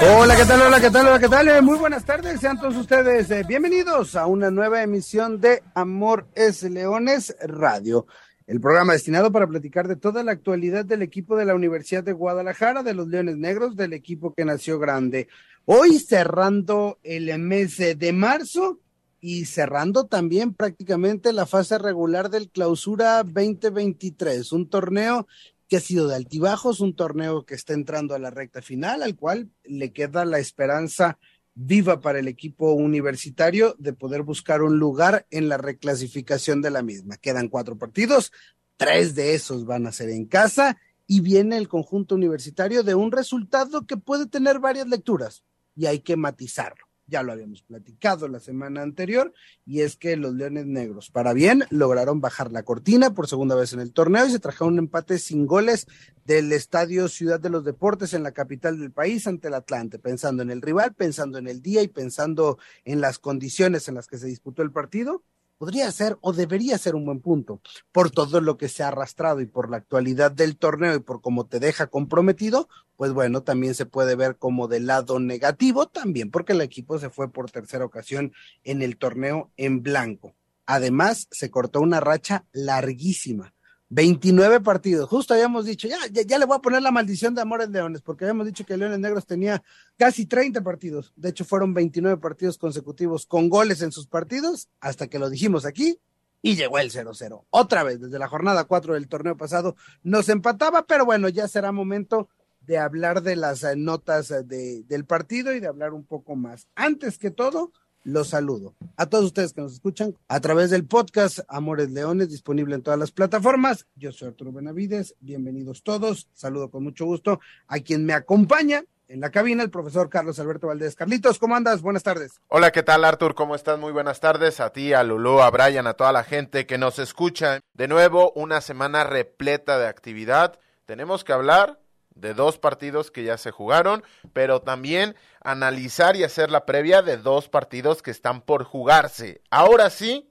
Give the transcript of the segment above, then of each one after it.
Hola, ¿qué tal? Hola, ¿qué tal? Hola, ¿qué tal? Eh, Muy buenas tardes, sean todos ustedes eh, bienvenidos a una nueva emisión de Amor es Leones Radio, el programa destinado para platicar de toda la actualidad del equipo de la Universidad de Guadalajara, de los Leones Negros, del equipo que nació grande. Hoy cerrando el mes de marzo y cerrando también prácticamente la fase regular del Clausura 2023, un torneo que ha sido de altibajos, un torneo que está entrando a la recta final, al cual le queda la esperanza viva para el equipo universitario de poder buscar un lugar en la reclasificación de la misma. Quedan cuatro partidos, tres de esos van a ser en casa y viene el conjunto universitario de un resultado que puede tener varias lecturas y hay que matizarlo ya lo habíamos platicado la semana anterior, y es que los Leones Negros, para bien, lograron bajar la cortina por segunda vez en el torneo y se trajeron un empate sin goles del Estadio Ciudad de los Deportes en la capital del país ante el Atlante, pensando en el rival, pensando en el día y pensando en las condiciones en las que se disputó el partido, podría ser o debería ser un buen punto por todo lo que se ha arrastrado y por la actualidad del torneo y por cómo te deja comprometido, pues bueno, también se puede ver como del lado negativo también porque el equipo se fue por tercera ocasión en el torneo en blanco. Además, se cortó una racha larguísima 29 partidos. Justo habíamos dicho, ya, ya, ya, le voy a poner la maldición de Amores Leones, porque habíamos dicho que Leones Negros tenía casi 30 partidos. De hecho, fueron 29 partidos consecutivos con goles en sus partidos, hasta que lo dijimos aquí y llegó el 0-0. Otra vez, desde la jornada 4 del torneo pasado, nos empataba, pero bueno, ya será momento de hablar de las notas de, del partido y de hablar un poco más. Antes que todo, los saludo. A todos ustedes que nos escuchan a través del podcast Amores Leones, disponible en todas las plataformas. Yo soy Arturo Benavides, bienvenidos todos. Saludo con mucho gusto a quien me acompaña en la cabina, el profesor Carlos Alberto Valdés. Carlitos, ¿cómo andas? Buenas tardes. Hola, ¿qué tal, Artur? ¿Cómo estás? Muy buenas tardes. A ti, a Lulú, a Brian, a toda la gente que nos escucha. De nuevo, una semana repleta de actividad. Tenemos que hablar de dos partidos que ya se jugaron, pero también analizar y hacer la previa de dos partidos que están por jugarse. Ahora sí,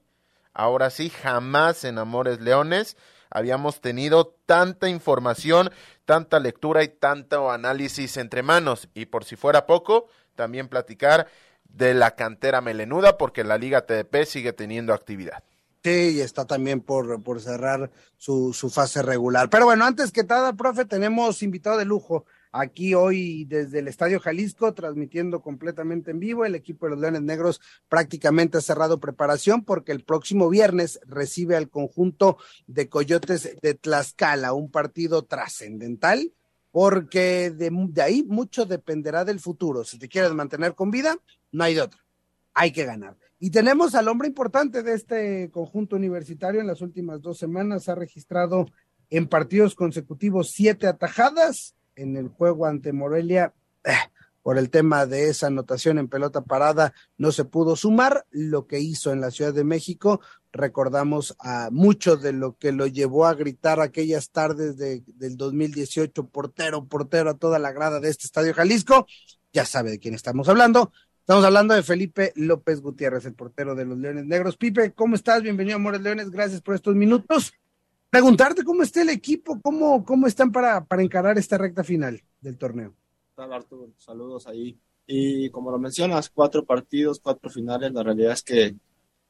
ahora sí, jamás en Amores Leones habíamos tenido tanta información, tanta lectura y tanto análisis entre manos. Y por si fuera poco, también platicar de la cantera melenuda, porque la Liga TDP sigue teniendo actividad. Sí, y está también por, por cerrar su, su fase regular. Pero bueno, antes que nada, profe, tenemos invitado de lujo aquí hoy desde el Estadio Jalisco, transmitiendo completamente en vivo. El equipo de los Leones Negros prácticamente ha cerrado preparación porque el próximo viernes recibe al conjunto de Coyotes de Tlaxcala, un partido trascendental. Porque de, de ahí mucho dependerá del futuro. Si te quieres mantener con vida, no hay de otra. Hay que ganar. Y tenemos al hombre importante de este conjunto universitario en las últimas dos semanas. Ha registrado en partidos consecutivos siete atajadas en el juego ante Morelia. Eh, por el tema de esa anotación en pelota parada no se pudo sumar lo que hizo en la Ciudad de México. Recordamos a mucho de lo que lo llevó a gritar aquellas tardes de, del 2018, portero, portero a toda la grada de este Estadio Jalisco. Ya sabe de quién estamos hablando. Estamos hablando de Felipe López Gutiérrez, el portero de los Leones Negros. Pipe, ¿cómo estás? Bienvenido Amores Leones, gracias por estos minutos. Preguntarte cómo está el equipo, cómo, cómo están para, para encarar esta recta final del torneo. Arturo, saludos ahí. Y como lo mencionas, cuatro partidos, cuatro finales, la realidad es que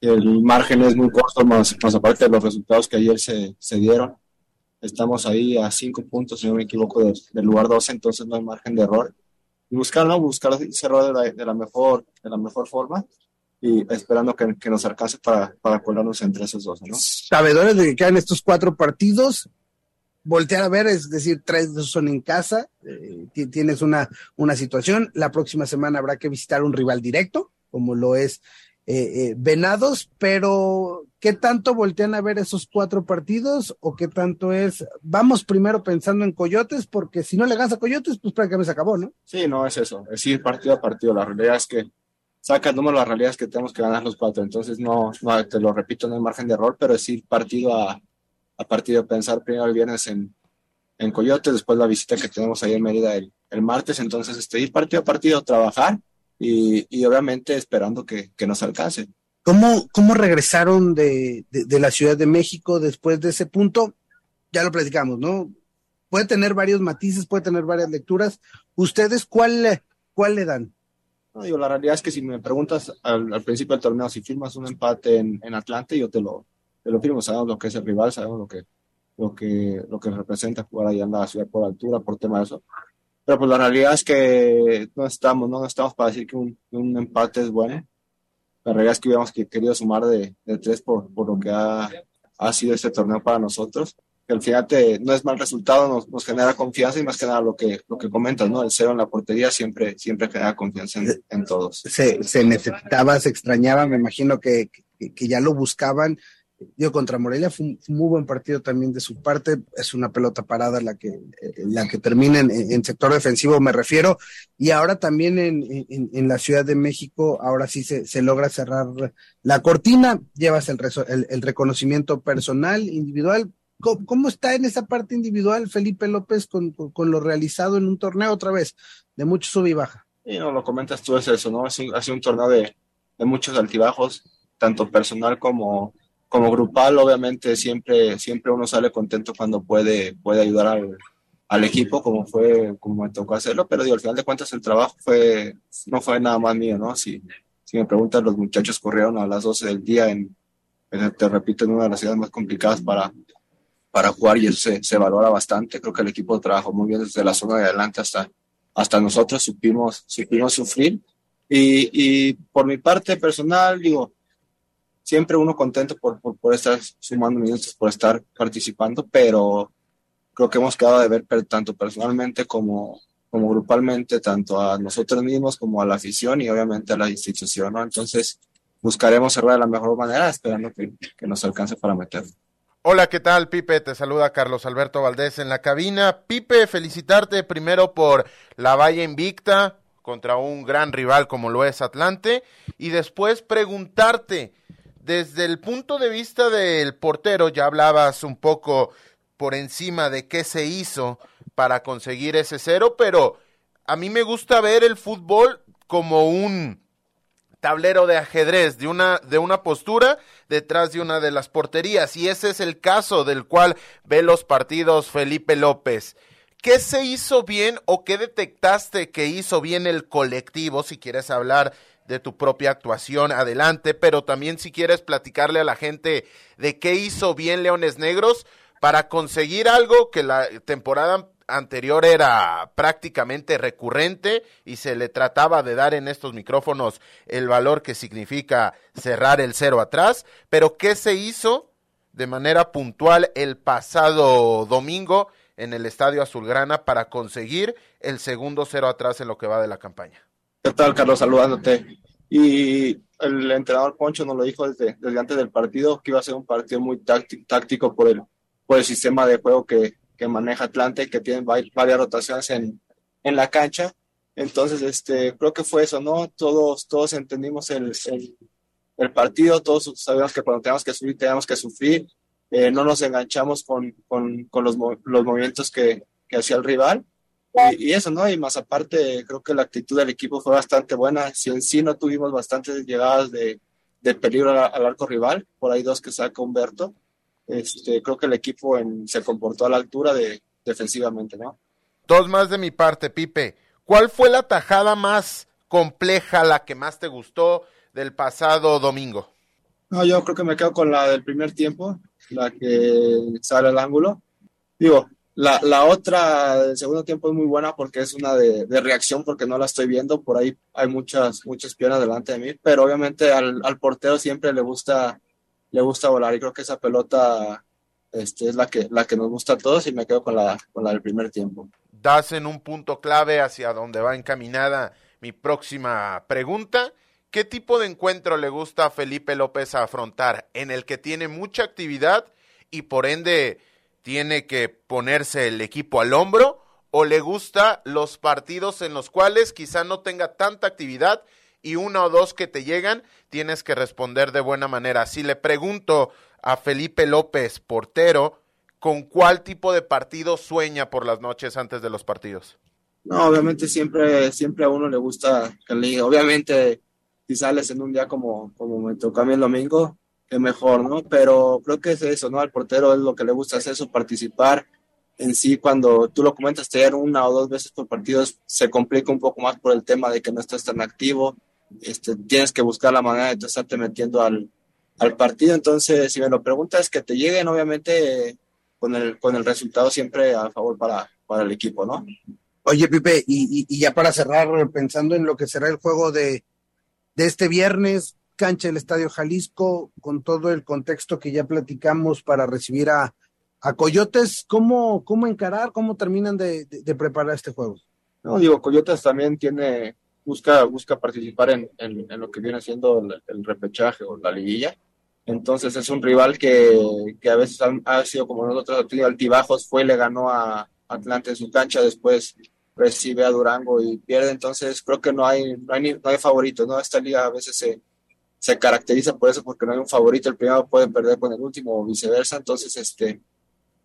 el margen es muy corto, más, más aparte de los resultados que ayer se, se dieron. Estamos ahí a cinco puntos, si no me equivoco, del, del lugar 12, entonces no hay margen de error y buscar, ¿no? Buscar cerrar de la, de la, mejor, de la mejor forma y esperando que, nos alcance para, para colarnos entre esos dos, ¿no? Sabedores de que quedan estos cuatro partidos, voltear a ver, es decir, tres de son en casa, eh, tienes una, una situación, la próxima semana habrá que visitar un rival directo, como lo es eh, eh, Venados, pero ¿qué tanto voltean a ver esos cuatro partidos o qué tanto es, vamos primero pensando en Coyotes, porque si no le ganas a Coyotes, pues prácticamente se acabó, ¿no? Sí, no, es eso, es ir partido a partido, la realidad es que saca el número, la realidad es que tenemos que ganar los cuatro, entonces no, no te lo repito, no hay margen de error, pero es ir partido a, a partir de pensar primero el viernes en, en Coyote, después la visita que tenemos ahí en Mérida el, el martes, entonces este, ir partido a partido, trabajar y, y obviamente esperando que, que, nos alcance. ¿Cómo, cómo regresaron de, de, de, la Ciudad de México después de ese punto? Ya lo platicamos, ¿no? Puede tener varios matices, puede tener varias lecturas. ¿Ustedes cuál, cuál le dan? No, digo, la realidad es que si me preguntas al, al principio del torneo si firmas un empate en, en Atlante, yo te lo, te lo firmo. Sabemos lo que es el rival, sabemos lo que, lo que, lo que representa jugar allá en la ciudad por altura, por tema de eso. Pero pues la realidad es que no estamos, no estamos para decir que un, un, empate es bueno. La realidad es que hubiéramos querido sumar de, de tres por, por lo que ha, ha sido este torneo para nosotros que al final te, no es mal resultado, nos, nos, genera confianza y más que nada lo que, lo que comentas, ¿no? El cero en la portería siempre, siempre genera confianza en, en todos. Se, se, necesitaba, se extrañaba, me imagino que, que, que ya lo buscaban. Yo contra Morelia fue un, muy buen partido también de su parte, es una pelota parada la que, la que termina en, sector defensivo, me refiero, y ahora también en, en, la Ciudad de México, ahora sí se, se logra cerrar la cortina, llevas el, el, el reconocimiento personal, individual, ¿Cómo, ¿Cómo, está en esa parte individual Felipe López con, con, con, lo realizado en un torneo otra vez, de mucho sub y baja? Y no lo comentas tú, es eso, ¿no? Ha sido, ha sido un torneo de, de, muchos altibajos, tanto personal como, como grupal. Obviamente siempre, siempre uno sale contento cuando puede, puede ayudar al, al equipo, como fue, como me tocó hacerlo, pero digo, al final de cuentas el trabajo fue, no fue nada más mío, ¿no? Si, si me preguntas, los muchachos corrieron a las 12 del día en, en te repito, en una de las ciudades más complicadas para, para jugar y eso se, se, valora bastante. Creo que el equipo trabajó muy bien desde la zona de adelante hasta, hasta nosotros, supimos, supimos sufrir. Y, y por mi parte personal, digo, siempre uno contento por, por, estar sumando minutos, por estar participando, pero creo que hemos quedado de ver tanto personalmente como, como grupalmente, tanto a nosotros mismos como a la afición y obviamente a la institución, ¿no? Entonces, buscaremos cerrar de la mejor manera, esperando que, que nos alcance para meterlo. Hola, ¿qué tal, Pipe? Te saluda Carlos Alberto Valdés en la cabina. Pipe, felicitarte primero por la valla invicta contra un gran rival como lo es Atlante y después preguntarte, desde el punto de vista del portero, ya hablabas un poco por encima de qué se hizo para conseguir ese cero, pero a mí me gusta ver el fútbol como un tablero de ajedrez, de una, de una postura detrás de una de las porterías. Y ese es el caso del cual ve los partidos Felipe López. ¿Qué se hizo bien o qué detectaste que hizo bien el colectivo? Si quieres hablar de tu propia actuación, adelante, pero también si quieres platicarle a la gente de qué hizo bien Leones Negros para conseguir algo que la temporada anterior era prácticamente recurrente y se le trataba de dar en estos micrófonos el valor que significa cerrar el cero atrás, pero ¿qué se hizo de manera puntual el pasado domingo en el Estadio Azulgrana para conseguir el segundo cero atrás en lo que va de la campaña? ¿Qué tal, Carlos? Saludándote. Y el entrenador Poncho nos lo dijo desde, desde antes del partido, que iba a ser un partido muy táctico, por, el, por el sistema de juego que, que maneja Atlante, que tiene varias rotaciones en, en la cancha. Entonces, este, creo que fue eso, ¿no? Todos, todos entendimos el, el, partido, todos sabemos que cuando tenemos que sufrir, tenemos que sufrir. Eh, no nos enganchamos con, con, con los, los, movimientos que, que hacía el rival. Y, y, eso, ¿no? Y más aparte, creo que la actitud del equipo fue bastante buena. Si en sí no tuvimos bastantes llegadas de, de peligro al, al arco rival, por ahí dos que saca Humberto, este, creo que el equipo en, se comportó a la altura de defensivamente, ¿no? Dos más de mi parte, Pipe. ¿Cuál fue la tajada más compleja, la que más te gustó del pasado domingo? No, yo creo que me quedo con la del primer tiempo, la que sale al ángulo. Digo, la, la otra del segundo tiempo es muy buena porque es una de, de, reacción, porque no la estoy viendo. Por ahí hay muchas, muchas piernas delante de mí, pero obviamente al, al portero siempre le gusta le gusta volar y creo que esa pelota este, es la que, la que nos gusta a todos y me quedo con la, con la del primer tiempo. Das en un punto clave hacia donde va encaminada mi próxima pregunta. ¿Qué tipo de encuentro le gusta a Felipe López afrontar? En el que tiene mucha actividad y por ende tiene que ponerse el equipo al hombro o le gusta los partidos en los cuales quizá no tenga tanta actividad y una o dos que te llegan, tienes que responder de buena manera. Si le pregunto a Felipe López, portero, ¿con cuál tipo de partido sueña por las noches antes de los partidos? No, obviamente siempre, siempre a uno le gusta que le Obviamente, si sales en un día como, como me tocó el domingo, mejor, ¿no? Pero creo que es eso, ¿no? Al portero es lo que le gusta hacer eso, participar. En sí, cuando tú lo comentas, tener una o dos veces por partido se complica un poco más por el tema de que no estás tan activo. Este, tienes que buscar la manera de estarte metiendo al, al partido. Entonces, si me lo preguntas, que te lleguen, obviamente, con el, con el resultado siempre a favor para, para el equipo, ¿no? Oye, Pipe, y, y, ya para cerrar, pensando en lo que será el juego de, de este viernes, cancha del Estadio Jalisco, con todo el contexto que ya platicamos para recibir a, a Coyotes, ¿cómo, ¿cómo encarar, cómo terminan de, preparar este juego? No, digo, Coyotes también tiene, busca, busca participar en, en, lo que viene siendo el, repechaje o la liguilla. Entonces es un rival que, que a veces ha, sido como nosotros, ha tenido altibajos, fue, le ganó a Atlante en su cancha, después recibe a Durango y pierde, entonces creo que no hay, no hay, no hay favorito, ¿no? Esta liga a veces se, se caracteriza por eso, porque no hay un favorito, el primero puede perder con el último o viceversa, entonces este,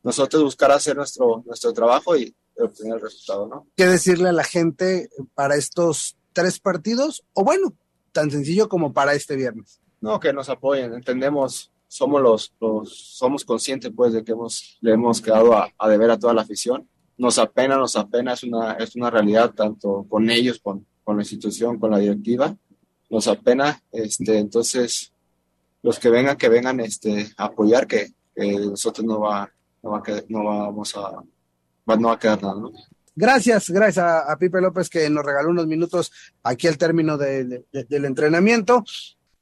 nosotros buscar hacer nuestro, nuestro trabajo y obtener el resultado, ¿no? ¿Qué decirle a la gente para estos tres partidos? O bueno, tan sencillo como para este viernes. No, que nos apoyen, entendemos, somos los, los somos conscientes pues de que hemos, le hemos quedado a, a deber a toda la afición. Nos apena, nos apena, es una, es una realidad tanto con ellos, con, con la institución, con la directiva nos apena, este, entonces los que vengan, que vengan este, a apoyar, que, nosotros no va, no va a no vamos a, no va a quedar nada, ¿no? Gracias, gracias a, Pipe López que nos regaló unos minutos aquí al término del entrenamiento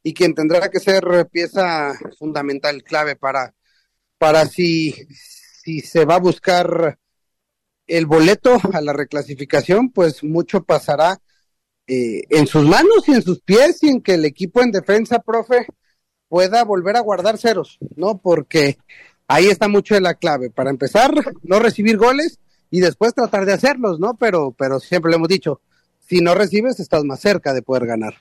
y quien tendrá que ser pieza fundamental, clave para, para si, si se va a buscar el boleto a la reclasificación, pues mucho pasará eh, en sus manos y en sus pies y en que el equipo en defensa, profe, pueda volver a guardar ceros, ¿no? Porque ahí está mucho de la clave. Para empezar, no recibir goles y después tratar de hacerlos, ¿no? Pero, pero siempre lo hemos dicho, si no recibes, estás más cerca de poder ganar.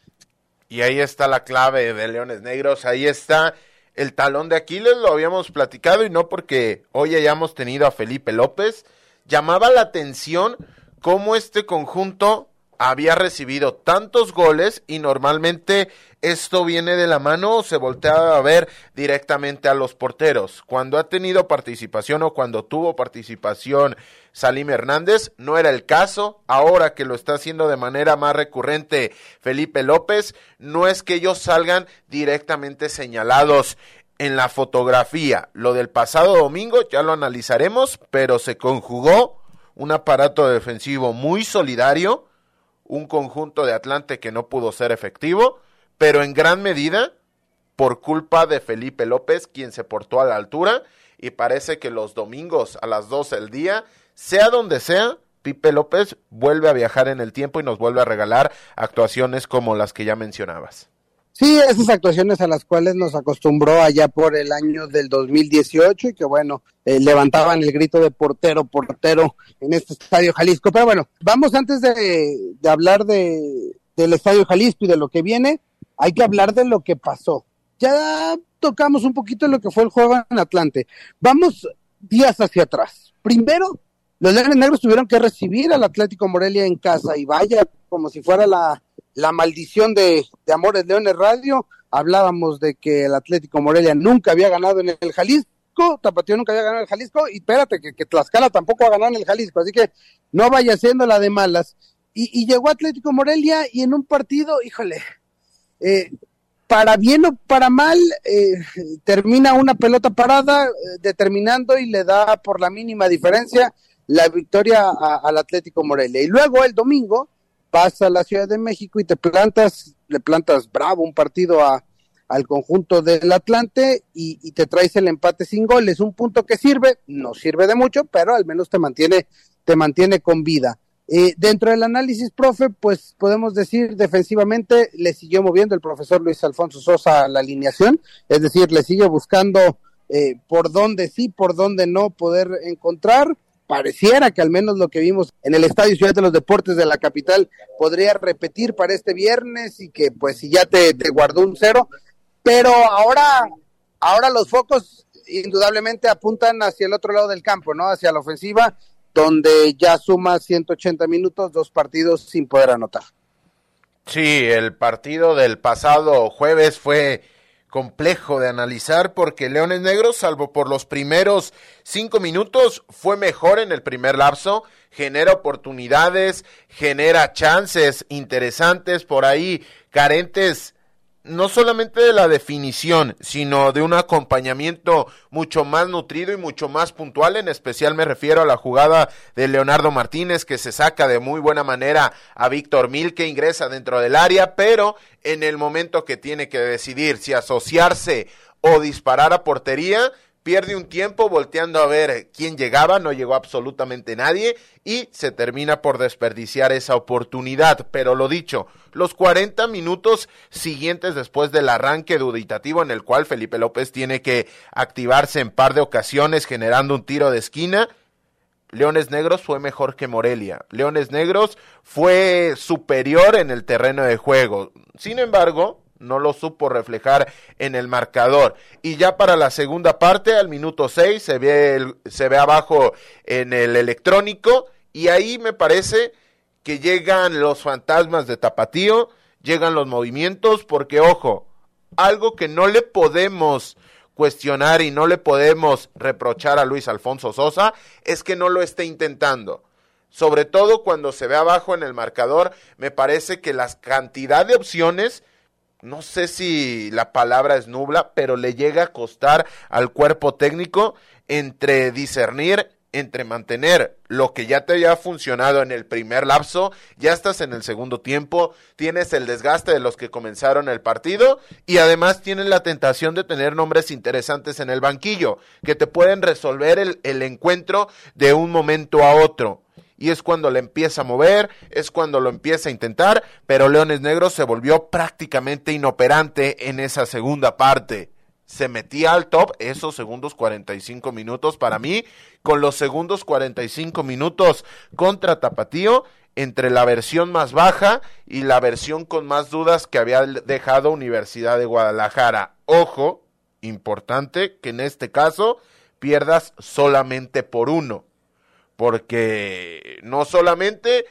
Y ahí está la clave de Leones Negros, ahí está el talón de Aquiles, lo habíamos platicado y no porque hoy hayamos tenido a Felipe López, llamaba la atención cómo este conjunto había recibido tantos goles y normalmente esto viene de la mano o se voltea a ver directamente a los porteros. Cuando ha tenido participación o cuando tuvo participación Salim Hernández, no era el caso. Ahora que lo está haciendo de manera más recurrente Felipe López, no es que ellos salgan directamente señalados en la fotografía. Lo del pasado domingo ya lo analizaremos, pero se conjugó un aparato defensivo muy solidario un conjunto de Atlante que no pudo ser efectivo, pero en gran medida por culpa de Felipe López, quien se portó a la altura, y parece que los domingos a las 12 del día, sea donde sea, Pipe López vuelve a viajar en el tiempo y nos vuelve a regalar actuaciones como las que ya mencionabas. Sí, esas actuaciones a las cuales nos acostumbró allá por el año del 2018 y que bueno, eh, levantaban el grito de portero, portero en este estadio Jalisco. Pero bueno, vamos antes de, hablar de, del estadio Jalisco y de lo que viene, hay que hablar de lo que pasó. Ya tocamos un poquito lo que fue el juego en Atlante. Vamos días hacia atrás. Primero, los Leones Negros tuvieron que recibir al Atlético Morelia en casa y vaya como si fuera la la maldición de, Amores Leones Radio. Hablábamos de que el Atlético Morelia nunca había ganado en el Jalisco, Tapatío nunca había ganado en el Jalisco, y espérate, que, que Tlaxcala tampoco ha ganado en el Jalisco, así que no vaya siendo la de malas. Y, llegó Atlético Morelia y en un partido, híjole, eh, para bien o para mal, eh, termina una pelota parada, eh, determinando y le da por la mínima diferencia la victoria al Atlético Morelia. Y luego el domingo, pasa a la Ciudad de México y te plantas, le plantas bravo un partido a, al conjunto del Atlante y, te traes el empate sin goles, un punto que sirve, no sirve de mucho, pero al menos te mantiene, te mantiene con vida. Eh, dentro del análisis, profe, pues podemos decir defensivamente le siguió moviendo el profesor Luis Alfonso Sosa la alineación, es decir, le sigue buscando eh, por dónde sí, por dónde no poder encontrar pareciera que al menos lo que vimos en el Estadio Ciudad de los Deportes de la capital podría repetir para este viernes y que pues si ya te, guardó un cero, pero ahora, ahora los focos indudablemente apuntan hacia el otro lado del campo, ¿no? Hacia la ofensiva, donde ya suma 180 minutos, dos partidos sin poder anotar. Sí, el partido del pasado jueves fue complejo de analizar porque Leones Negros, salvo por los primeros cinco minutos, fue mejor en el primer lapso, genera oportunidades, genera chances interesantes por ahí, carentes no solamente de la definición, sino de un acompañamiento mucho más nutrido y mucho más puntual. En especial me refiero a la jugada de Leonardo Martínez, que se saca de muy buena manera a Víctor Mil, que ingresa dentro del área, pero en el momento que tiene que decidir si asociarse o disparar a portería, pierde un tiempo volteando a ver quién llegaba, no llegó absolutamente nadie y se termina por desperdiciar esa oportunidad. Pero lo dicho, los 40 minutos siguientes después del arranque duditativo en el cual Felipe López tiene que activarse en par de ocasiones generando un tiro de esquina, Leones Negros fue mejor que Morelia. Leones Negros fue superior en el terreno de juego. Sin embargo, no lo supo reflejar en el marcador. Y ya para la segunda parte, al minuto 6, se ve, se ve abajo en el electrónico y ahí me parece que llegan los fantasmas de Tapatío, llegan los movimientos, porque ojo, algo que no le podemos cuestionar y no le podemos reprochar a Luis Alfonso Sosa es que no lo esté intentando. Sobre todo cuando se ve abajo en el marcador, me parece que la cantidad de opciones no sé si la palabra es nubla, pero le llega a costar al cuerpo técnico entre discernir, entre mantener lo que ya te había funcionado en el primer lapso, ya estás en el segundo tiempo, tienes el desgaste de los que comenzaron el partido y además tienes la tentación de tener nombres interesantes en el banquillo que te pueden resolver el, el encuentro de un momento a otro y es cuando le empieza a mover, es cuando lo empieza a intentar, pero Leones Negros se volvió prácticamente inoperante en esa segunda parte. Se metía al top esos segundos 45 minutos para mí, con los segundos 45 minutos contra Tapatío, entre la versión más baja y la versión con más dudas que había dejado Universidad de Guadalajara. Ojo, importante que en este caso pierdas solamente por uno porque no solamente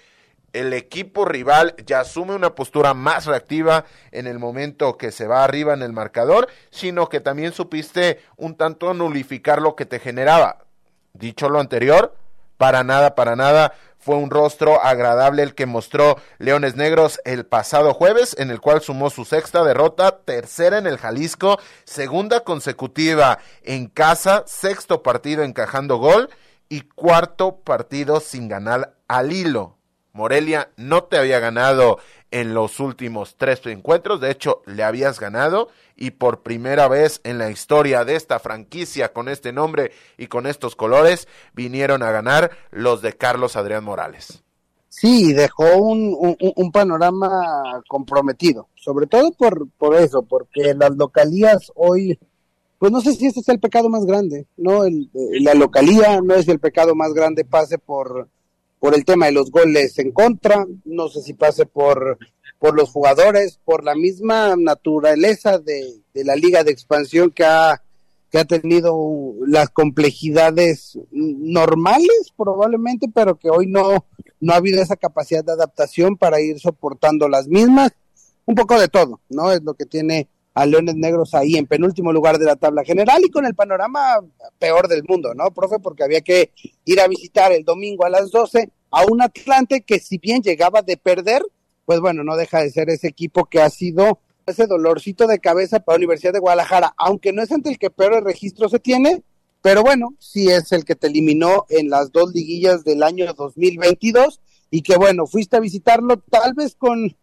el equipo rival ya asume una postura más reactiva en el momento que se va arriba en el marcador, sino que también supiste un tanto nulificar lo que te generaba. Dicho lo anterior, para nada, para nada fue un rostro agradable el que mostró Leones Negros el pasado jueves, en el cual sumó su sexta derrota, tercera en el Jalisco, segunda consecutiva en casa, sexto partido encajando gol y cuarto partido sin ganar al hilo. Morelia no te había ganado en los últimos tres encuentros, de hecho le habías ganado y por primera vez en la historia de esta franquicia con este nombre y con estos colores vinieron a ganar los de Carlos Adrián Morales. Sí, dejó un, un, un panorama comprometido, sobre todo por, por eso, porque las localías hoy pues no sé si ese es el pecado más grande, ¿no? El, eh, la localía no es el pecado más grande, pase por, por el tema de los goles en contra, no sé si pase por, por los jugadores, por la misma naturaleza de, de la liga de expansión que ha, que ha tenido las complejidades normales probablemente, pero que hoy no, no ha habido esa capacidad de adaptación para ir soportando las mismas. Un poco de todo, ¿no? Es lo que tiene a Leones Negros ahí en penúltimo lugar de la tabla general y con el panorama peor del mundo, ¿no, profe? Porque había que ir a visitar el domingo a las 12 a un Atlante que si bien llegaba de perder, pues bueno, no deja de ser ese equipo que ha sido ese dolorcito de cabeza para la Universidad de Guadalajara, aunque no es ante el que peor registro se tiene, pero bueno, sí es el que te eliminó en las dos liguillas del año 2022 y que bueno, fuiste a visitarlo tal vez con,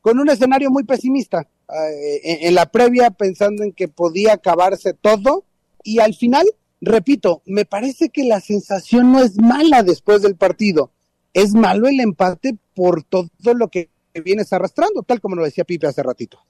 con un escenario muy pesimista, eh, en, la previa pensando en que podía acabarse todo y al final, repito, me parece que la sensación no es mala después del partido, es malo el empate por todo lo que vienes arrastrando, tal como lo decía Pipe hace ratito.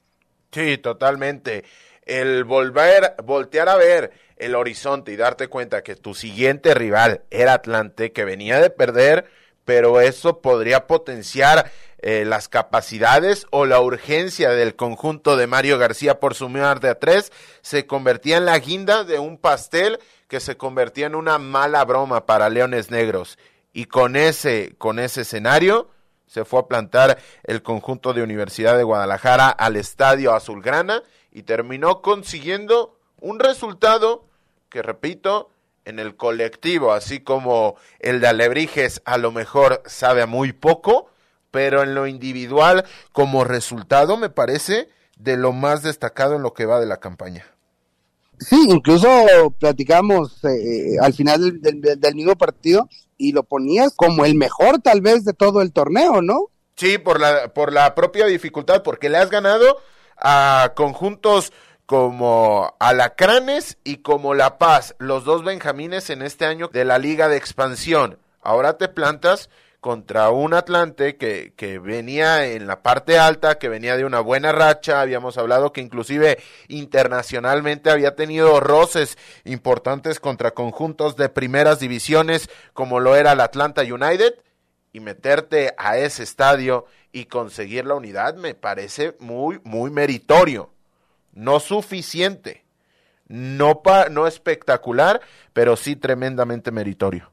Sí, totalmente. El volver, voltear a ver el horizonte y darte cuenta que tu siguiente rival era Atlante, que venía de perder, pero eso podría potenciar eh, las capacidades o la urgencia del conjunto de Mario García por sumar de a tres se convertía en la guinda de un pastel que se convertía en una mala broma para Leones Negros. Y con ese, con ese escenario se fue a plantar el conjunto de Universidad de Guadalajara al estadio Azulgrana y terminó consiguiendo un resultado que, repito, en el colectivo, así como el de Alebrijes a lo mejor sabe a muy poco, pero en lo individual, como resultado, me parece de lo más destacado en lo que va de la campaña. Sí, incluso platicamos eh, al final del, del, mismo partido y lo ponías como el mejor tal vez de todo el torneo, ¿no? Sí, por la, por la propia dificultad, porque le has ganado a conjuntos como Alacranes y como La Paz, los dos Benjamines en este año de la Liga de Expansión. Ahora te plantas contra un Atlante que, que, venía en la parte alta, que venía de una buena racha, habíamos hablado que inclusive internacionalmente había tenido roces importantes contra conjuntos de primeras divisiones como lo era el Atlanta United, y meterte a ese estadio y conseguir la unidad me parece muy, muy meritorio, no suficiente, no, pa, no espectacular, pero sí tremendamente meritorio.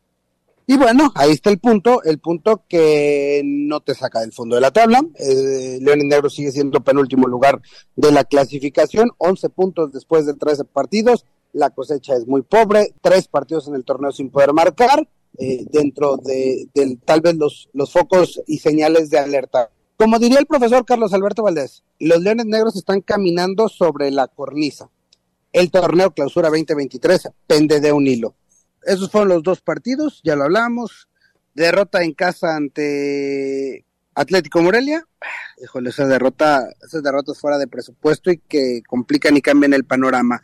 Y bueno, ahí está el punto, el punto que no te saca del fondo de la tabla. Eh, León Negro sigue siendo penúltimo lugar de la clasificación, 11 puntos después de 13 partidos. La cosecha es muy pobre, tres partidos en el torneo sin poder marcar, eh, dentro de, tal vez los, los focos y señales de alerta. Como diría el profesor Carlos Alberto Valdés, los Leones Negros están caminando sobre la cornisa. El torneo clausura 2023 pende de un hilo esos fueron los dos partidos, ya lo hablamos. Derrota en casa ante Atlético Morelia. Híjole, esa derrota, esas derrotas fuera de presupuesto y que complican y cambian el panorama.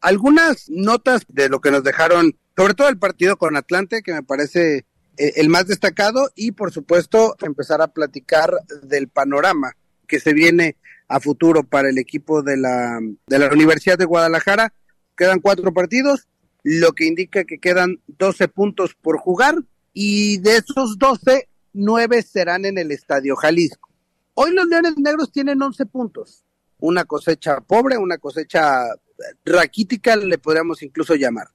Algunas notas de lo que nos dejaron, sobre todo el partido con Atlante, que me parece eh, el más destacado, y por supuesto empezar a platicar del panorama que se viene a futuro para el equipo de la, de la Universidad de Guadalajara. Quedan cuatro partidos, lo que indica que quedan 12 puntos por jugar y de esos 12, 9 serán en el Estadio Jalisco. Hoy los Leones Negros tienen 11 puntos, una cosecha pobre, una cosecha raquítica, le podríamos incluso llamar.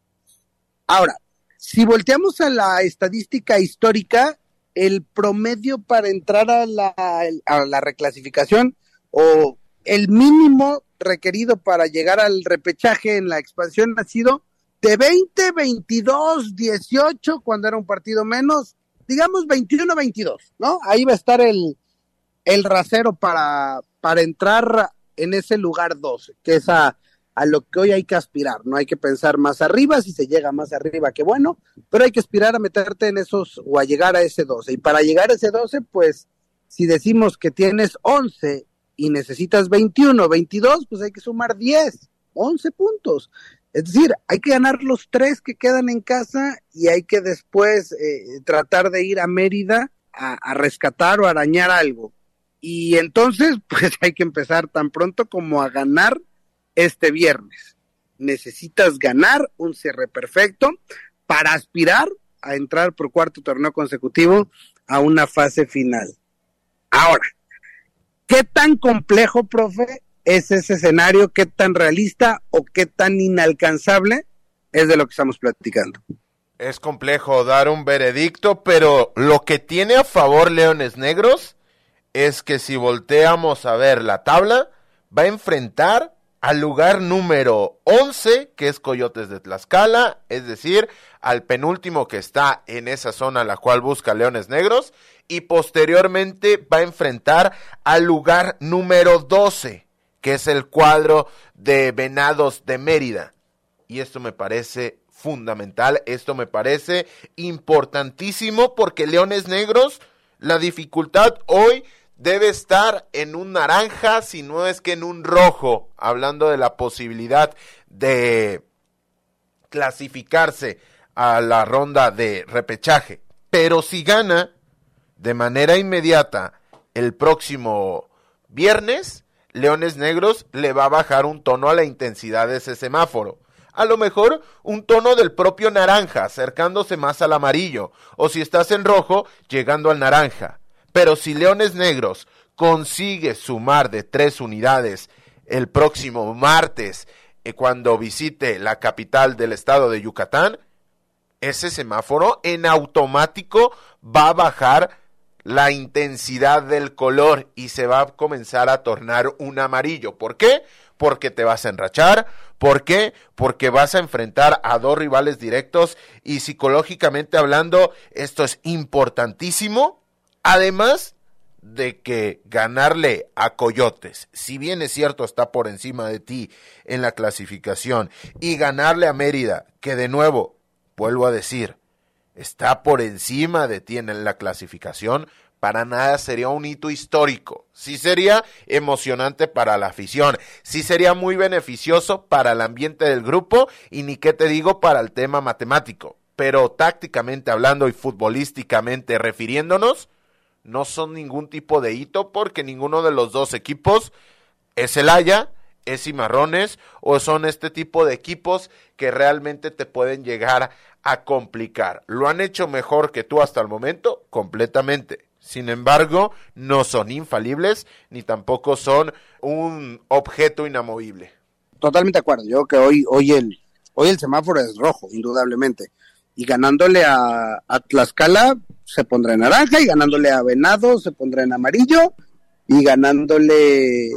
Ahora, si volteamos a la estadística histórica, el promedio para entrar a la, a la reclasificación o el mínimo requerido para llegar al repechaje en la expansión ha sido de 20, 22, 18, cuando era un partido menos, digamos 21, 22, ¿no? Ahí va a estar el, el rasero para, para entrar en ese lugar 12, que es a, a lo que hoy hay que aspirar, no hay que pensar más arriba, si se llega más arriba, qué bueno, pero hay que aspirar a meterte en esos o a llegar a ese 12. Y para llegar a ese 12, pues si decimos que tienes 11 y necesitas 21, 22, pues hay que sumar 10, 11 puntos. Es decir, hay que ganar los tres que quedan en casa y hay que después eh, tratar de ir a Mérida a, rescatar o arañar algo. Y entonces, pues hay que empezar tan pronto como a ganar este viernes. Necesitas ganar un cierre perfecto para aspirar a entrar por cuarto torneo consecutivo a una fase final. Ahora, ¿qué tan complejo, profe, es ese escenario, qué tan realista o qué tan inalcanzable es de lo que estamos platicando. Es complejo dar un veredicto, pero lo que tiene a favor Leones Negros es que si volteamos a ver la tabla, va a enfrentar al lugar número 11, que es Coyotes de Tlaxcala, es decir, al penúltimo que está en esa zona la cual busca Leones Negros, y posteriormente va a enfrentar al lugar número 12, que es el cuadro de Venados de Mérida. Y esto me parece fundamental, esto me parece importantísimo porque Leones Negros, la dificultad hoy debe estar en un naranja, si no es que en un rojo, hablando de la posibilidad de clasificarse a la ronda de repechaje. Pero si gana de manera inmediata el próximo viernes, Leones Negros le va a bajar un tono a la intensidad de ese semáforo. A lo mejor un tono del propio naranja, acercándose más al amarillo, o si estás en rojo, llegando al naranja. Pero si Leones Negros consigue sumar de tres unidades el próximo martes eh, cuando visite la capital del estado de Yucatán, ese semáforo en automático va a bajar la intensidad del color y se va a comenzar a tornar un amarillo. ¿Por qué? Porque te vas a enrachar. ¿Por qué? Porque vas a enfrentar a dos rivales directos y psicológicamente hablando esto es importantísimo. Además de que ganarle a Coyotes, si bien es cierto está por encima de ti en la clasificación, y ganarle a Mérida, que de nuevo, vuelvo a decir, está por encima de ti en la clasificación, para nada sería un hito histórico. Sí sería emocionante para la afición, sí sería muy beneficioso para el ambiente del grupo y ni qué te digo para el tema matemático. Pero tácticamente hablando y futbolísticamente refiriéndonos, no son ningún tipo de hito porque ninguno de los dos equipos es el Haya, es Cimarrones o son este tipo de equipos que realmente te pueden llegar a complicar. ¿Lo han hecho mejor que tú hasta el momento? Completamente. Sin embargo, no son infalibles ni tampoco son un objeto inamovible. Totalmente de acuerdo. Yo creo que hoy, hoy, el, hoy el semáforo es rojo, indudablemente. Y ganándole a, a Tlaxcala, se pondrá en naranja y ganándole a Venado se pondrá en amarillo y ganándole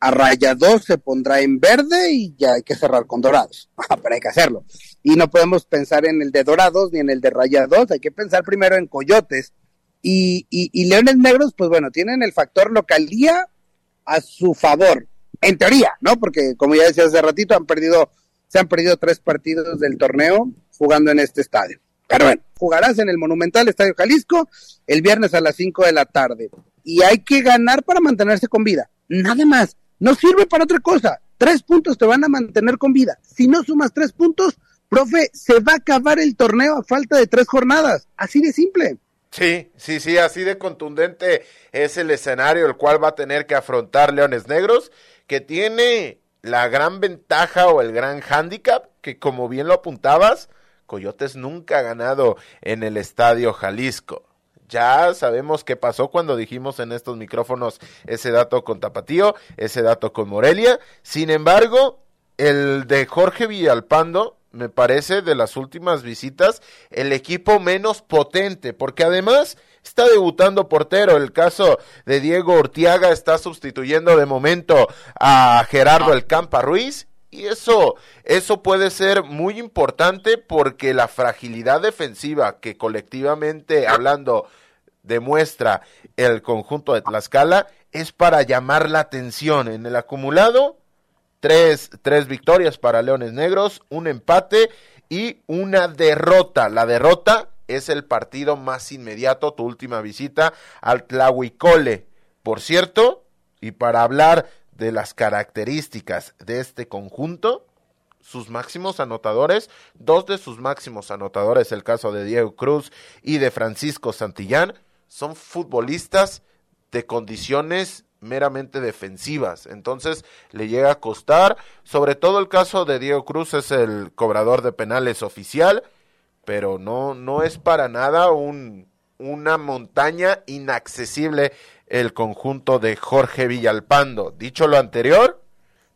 a Rayados se pondrá en verde y ya hay que cerrar con Dorados, pero hay que hacerlo. Y no podemos pensar en el de Dorados ni en el de Rayados, hay que pensar primero en Coyotes. Y, Leones Negros, pues bueno, tienen el factor localía a su favor, en teoría, ¿no? Porque como ya decía hace ratito, han perdido, se han perdido tres partidos del torneo jugando en este estadio. Pero bueno, jugarás en el Monumental Estadio Jalisco el viernes a las 5 de la tarde. Y hay que ganar para mantenerse con vida. Nada más. No sirve para otra cosa. Tres puntos te van a mantener con vida. Si no sumas tres puntos, profe, se va a acabar el torneo a falta de tres jornadas. Así de simple. Sí, sí, sí, así de contundente es el escenario el cual va a tener que afrontar Leones Negros, que tiene la gran ventaja o el gran hándicap, que como bien lo apuntabas, Coyotes nunca ha ganado en el Estadio Jalisco. Ya sabemos qué pasó cuando dijimos en estos micrófonos ese dato con Tapatío, ese dato con Morelia. Sin embargo, el de Jorge Villalpando me parece de las últimas visitas el equipo menos potente, porque además está debutando portero. El caso de Diego Ortiaga está sustituyendo de momento a Gerardo El Campa Ruiz y eso, eso puede ser muy importante porque la fragilidad defensiva que colectivamente hablando demuestra el conjunto de Tlaxcala es para llamar la atención. En el acumulado, tres, tres victorias para Leones Negros, un empate y una derrota. La derrota es el partido más inmediato, tu última visita al Tlahuicole. Por cierto, y para hablar de las características de este conjunto, sus máximos anotadores, dos de sus máximos anotadores, el caso de Diego Cruz y de Francisco Santillán, son futbolistas de condiciones meramente defensivas. Entonces le llega a costar, sobre todo el caso de Diego Cruz es el cobrador de penales oficial, pero no, no es para nada un, una montaña inaccesible el conjunto de Jorge Villalpando. Dicho lo anterior,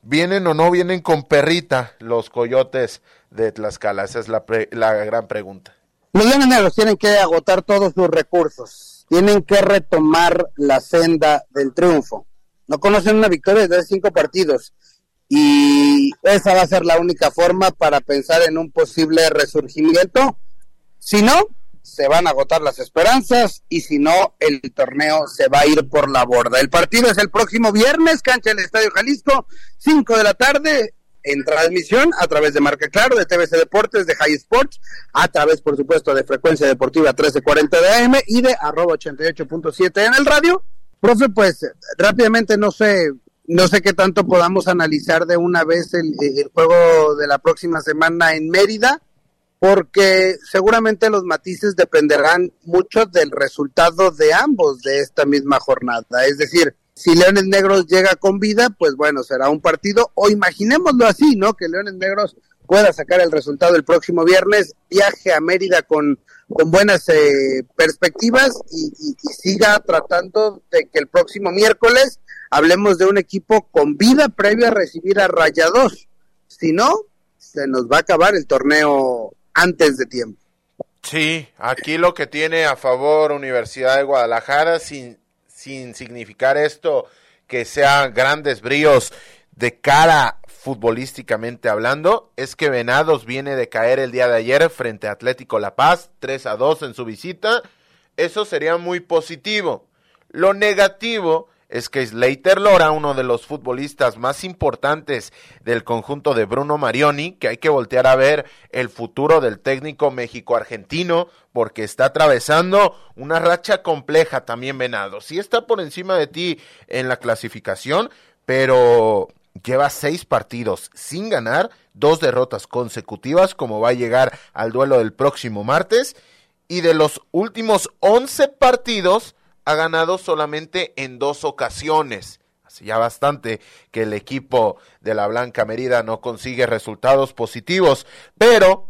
¿vienen o no vienen con perrita los coyotes de Tlaxcala? Esa es la, la gran pregunta. Los tienen que agotar todos sus recursos, tienen que retomar la senda del triunfo. No conocen una victoria desde cinco partidos y esa va a ser la única forma para pensar en un posible resurgimiento. Si no, se van a agotar las esperanzas y si no, el torneo se va a ir por la borda. El partido es el próximo viernes, cancha del Estadio Jalisco, 5 de la tarde, en transmisión a través de Marca Claro, de TVC Deportes, de High Sports, a través, por supuesto, de Frecuencia Deportiva 1340 de AM y de arroba 88.7 en el radio. Profe, pues rápidamente no sé, no sé qué tanto podamos analizar de una vez el, el juego de la próxima semana en Mérida porque seguramente los matices dependerán mucho del resultado de ambos de esta misma jornada. Es decir, si Leones Negros llega con vida, pues bueno, será un partido, o imaginémoslo así, ¿no? Que Leones Negros pueda sacar el resultado el próximo viernes, viaje a Mérida con, con buenas eh, perspectivas y, siga tratando de que el próximo miércoles hablemos de un equipo con vida previa a recibir a Rayados. Si no, se nos va a acabar el torneo antes de tiempo. Sí, aquí lo que tiene a favor Universidad de Guadalajara, sin, sin significar esto que sean grandes bríos de cara futbolísticamente hablando, es que Venados viene de caer el día de ayer frente a Atlético La Paz, 3 a 2 en su visita. Eso sería muy positivo. Lo negativo es que Slater Lora, uno de los futbolistas más importantes del conjunto de Bruno Marioni, que hay que voltear a ver el futuro del técnico México-Argentino, porque está atravesando una racha compleja también Venado. Sí está por encima de ti en la clasificación, pero lleva seis partidos sin ganar, dos derrotas consecutivas, como va a llegar al duelo del próximo martes, y de los últimos once partidos, ha ganado solamente en dos ocasiones. Así ya bastante que el equipo de la Blanca Merida no consigue resultados positivos. Pero,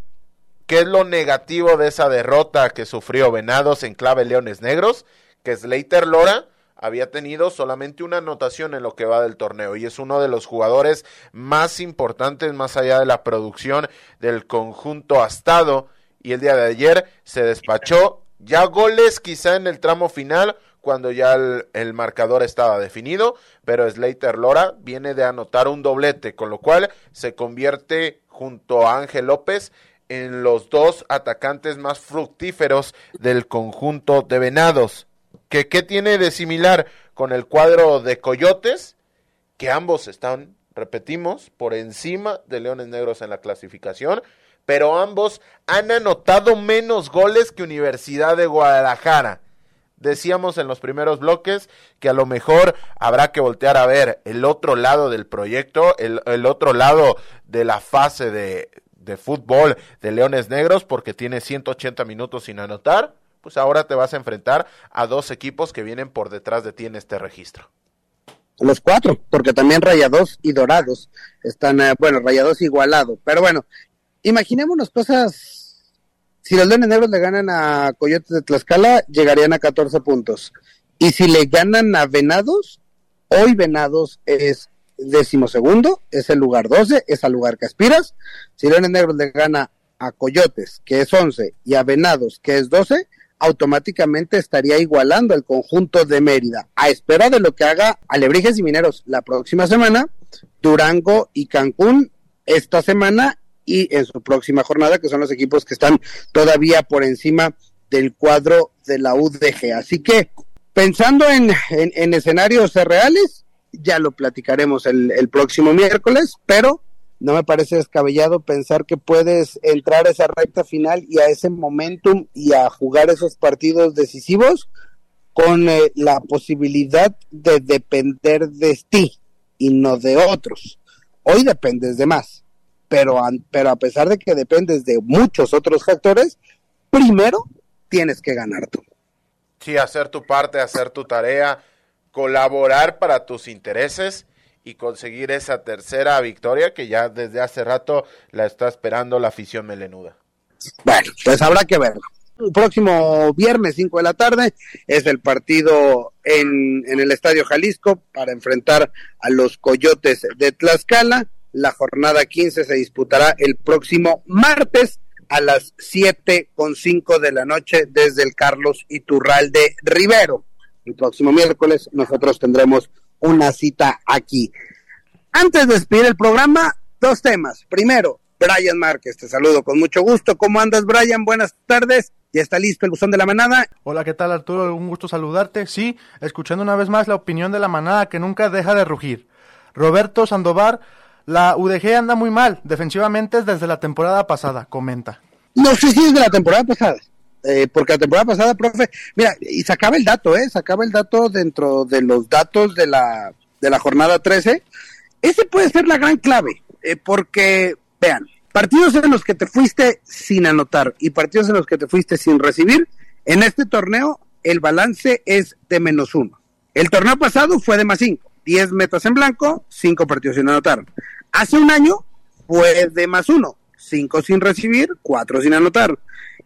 ¿qué es lo negativo de esa derrota que sufrió Venados en clave Leones Negros? Que Slater Lora había tenido solamente una anotación en lo que va del torneo y es uno de los jugadores más importantes más allá de la producción del conjunto astado y el día de ayer se despachó ya goles quizá en el tramo final cuando ya el, marcador estaba definido, pero Slater Lora viene de anotar un doblete, con lo cual se convierte junto a Ángel López en los dos atacantes más fructíferos del conjunto de Venados. ¿Qué, ¿Qué tiene de similar con el cuadro de Coyotes? Que ambos están, repetimos, por encima de Leones Negros en la clasificación, pero ambos han anotado menos goles que Universidad de Guadalajara. Decíamos en los primeros bloques que a lo mejor habrá que voltear a ver el otro lado del proyecto, el, el otro lado de la fase de, de fútbol de Leones Negros, porque tiene 180 minutos sin anotar. Pues ahora te vas a enfrentar a dos equipos que vienen por detrás de ti en este registro. Los cuatro, porque también Rayados y Dorados están, eh, bueno, Rayados igualado. Pero bueno, imaginémonos cosas si los Leones Negros le ganan a Coyotes de Tlaxcala, llegarían a 14 puntos. Y si le ganan a Venados, hoy Venados es décimo segundo, es el lugar 12, es el lugar que aspiras. Si Leones Negros le gana a Coyotes, que es 11, y a Venados, que es 12, automáticamente estaría igualando el conjunto de Mérida. A espera de lo que haga Alebrijes y Mineros la próxima semana, Durango y Cancún esta semana y en su próxima jornada, que son los equipos que están todavía por encima del cuadro de la UDG. Así que pensando en, en, escenarios reales, ya lo platicaremos el, próximo miércoles, pero no me parece descabellado pensar que puedes entrar a esa recta final y a ese momentum y a jugar esos partidos decisivos con eh, la posibilidad de depender de ti y no de otros. Hoy dependes de más pero, pero a pesar de que dependes de muchos otros factores, primero tienes que ganar tú. Sí, hacer tu parte, hacer tu tarea, colaborar para tus intereses y conseguir esa tercera victoria que ya desde hace rato la está esperando la afición melenuda. Bueno, pues habrá que verlo. El próximo viernes 5 de la tarde es el partido en, en el Estadio Jalisco para enfrentar a los Coyotes de Tlaxcala la jornada 15 se disputará el próximo martes a las siete con cinco de la noche desde el Carlos Iturralde Rivero. El próximo miércoles nosotros tendremos una cita aquí. Antes de despedir el programa, dos temas. Primero, Brian Márquez, te saludo con mucho gusto. ¿Cómo andas, Brian? Buenas tardes. ¿Ya está listo el buzón de la manada? Hola, ¿qué tal, Arturo? Un gusto saludarte. Sí, escuchando una vez más la opinión de la manada que nunca deja de rugir. Roberto Sandovar la UDG anda muy mal defensivamente desde la temporada pasada, comenta. No sé si es de la temporada pasada. Eh, porque la temporada pasada, profe, mira, y sacaba el dato, ¿eh? Sacaba el dato dentro de los datos de la, de la jornada 13. Ese puede ser la gran clave, eh, porque, vean, partidos en los que te fuiste sin anotar y partidos en los que te fuiste sin recibir, en este torneo el balance es de menos uno. El torneo pasado fue de más cinco, diez metas en blanco, cinco partidos sin anotar. Hace un año fue de más uno, cinco sin recibir, cuatro sin anotar.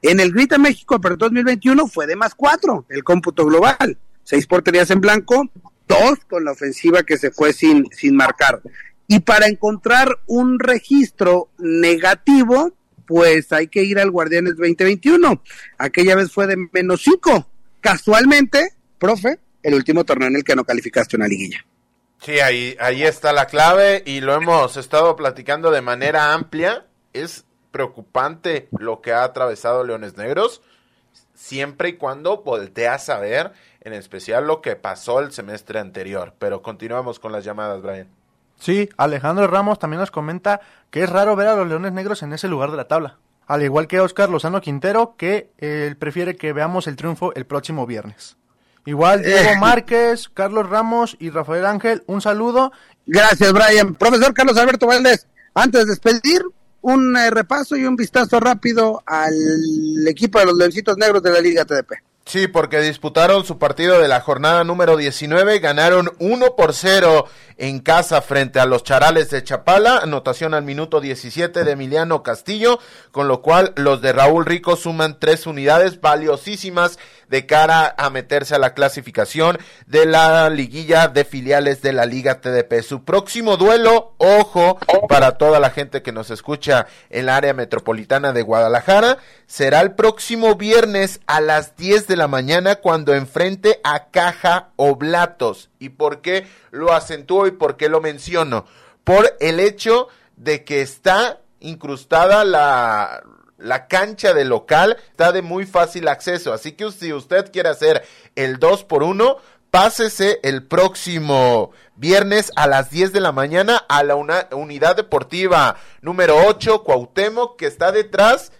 En el Grita México para 2021 fue de más cuatro, el cómputo global. Seis porterías en blanco, dos con la ofensiva que se fue sin, sin marcar. Y para encontrar un registro negativo, pues hay que ir al Guardianes 2021. Aquella vez fue de menos cinco. Casualmente, profe, el último torneo en el que no calificaste una liguilla. Sí, ahí, ahí está la clave y lo hemos estado platicando de manera amplia. Es preocupante lo que ha atravesado Leones Negros, siempre y cuando volteas a ver, en especial lo que pasó el semestre anterior. Pero continuamos con las llamadas, Brian. Sí, Alejandro Ramos también nos comenta que es raro ver a los Leones Negros en ese lugar de la tabla. Al igual que Oscar Lozano Quintero, que él prefiere que veamos el triunfo el próximo viernes. Igual Diego Márquez, Carlos Ramos y Rafael Ángel, un saludo. Gracias, Brian. Profesor Carlos Alberto Valdés, antes de despedir, un eh, repaso y un vistazo rápido al equipo de los Leoncitos Negros de la Liga TDP. Sí, porque disputaron su partido de la jornada número 19, ganaron 1 por 0 en casa frente a los Charales de Chapala, anotación al minuto 17 de Emiliano Castillo, con lo cual los de Raúl Rico suman tres unidades valiosísimas de cara a meterse a la clasificación de la liguilla de filiales de la Liga TDP. Su próximo duelo, ojo, para toda la gente que nos escucha en la área metropolitana de Guadalajara, será el próximo viernes a las 10 de la mañana cuando enfrente a Caja Oblatos. ¿Y por qué lo acentúo y por qué lo menciono? Por el hecho de que está incrustada la la cancha de local está de muy fácil acceso, así que si usted quiere hacer el 2 por 1 pásese el próximo viernes a las 10 de la mañana a la unidad deportiva número 8 Cuauhtémoc que está detrás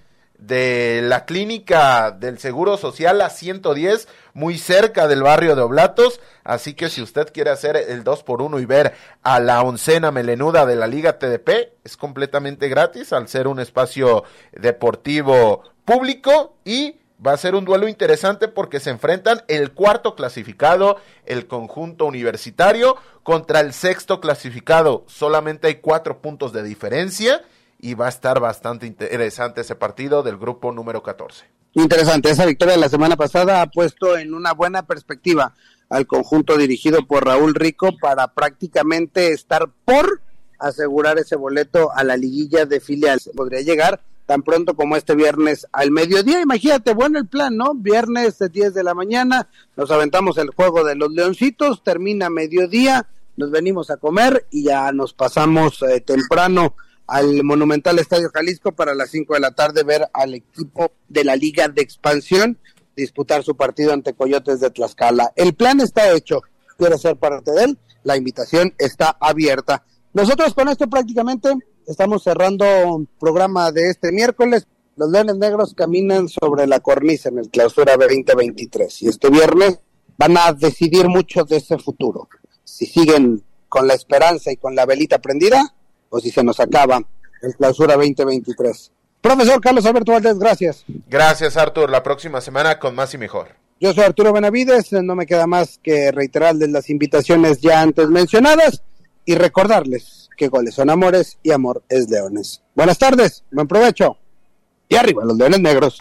de la clínica del Seguro Social a 110, muy cerca del barrio de Oblatos. Así que si usted quiere hacer el 2 por 1 y ver a la oncena melenuda de la Liga TDP, es completamente gratis al ser un espacio deportivo público y va a ser un duelo interesante porque se enfrentan el cuarto clasificado, el conjunto universitario, contra el sexto clasificado. Solamente hay cuatro puntos de diferencia y va a estar bastante interesante ese partido del grupo número 14. Interesante, esa victoria de la semana pasada ha puesto en una buena perspectiva al conjunto dirigido por Raúl Rico para prácticamente estar por asegurar ese boleto a la liguilla de filiales. Podría llegar tan pronto como este viernes al mediodía. Imagínate, bueno el plan, ¿no? Viernes de 10 de la mañana, nos aventamos el juego de los leoncitos, termina mediodía, nos venimos a comer y ya nos pasamos eh, temprano al Monumental Estadio Jalisco para las 5 de la tarde ver al equipo de la Liga de Expansión disputar su partido ante Coyotes de Tlaxcala. El plan está hecho, quiere ser parte de él, la invitación está abierta. Nosotros con esto prácticamente estamos cerrando un programa de este miércoles. Los Leones Negros caminan sobre la cornisa en el clausura 2023 y este viernes van a decidir mucho de ese futuro. Si siguen con la esperanza y con la velita prendida, o si se nos acaba el clausura 2023. Profesor Carlos Alberto Valdés, gracias. Gracias, Artur. La próxima semana con más y mejor. Yo soy Arturo Benavides. No me queda más que reiterarles las invitaciones ya antes mencionadas y recordarles que goles son amores y amor es leones. Buenas tardes, buen provecho. Y arriba los leones negros.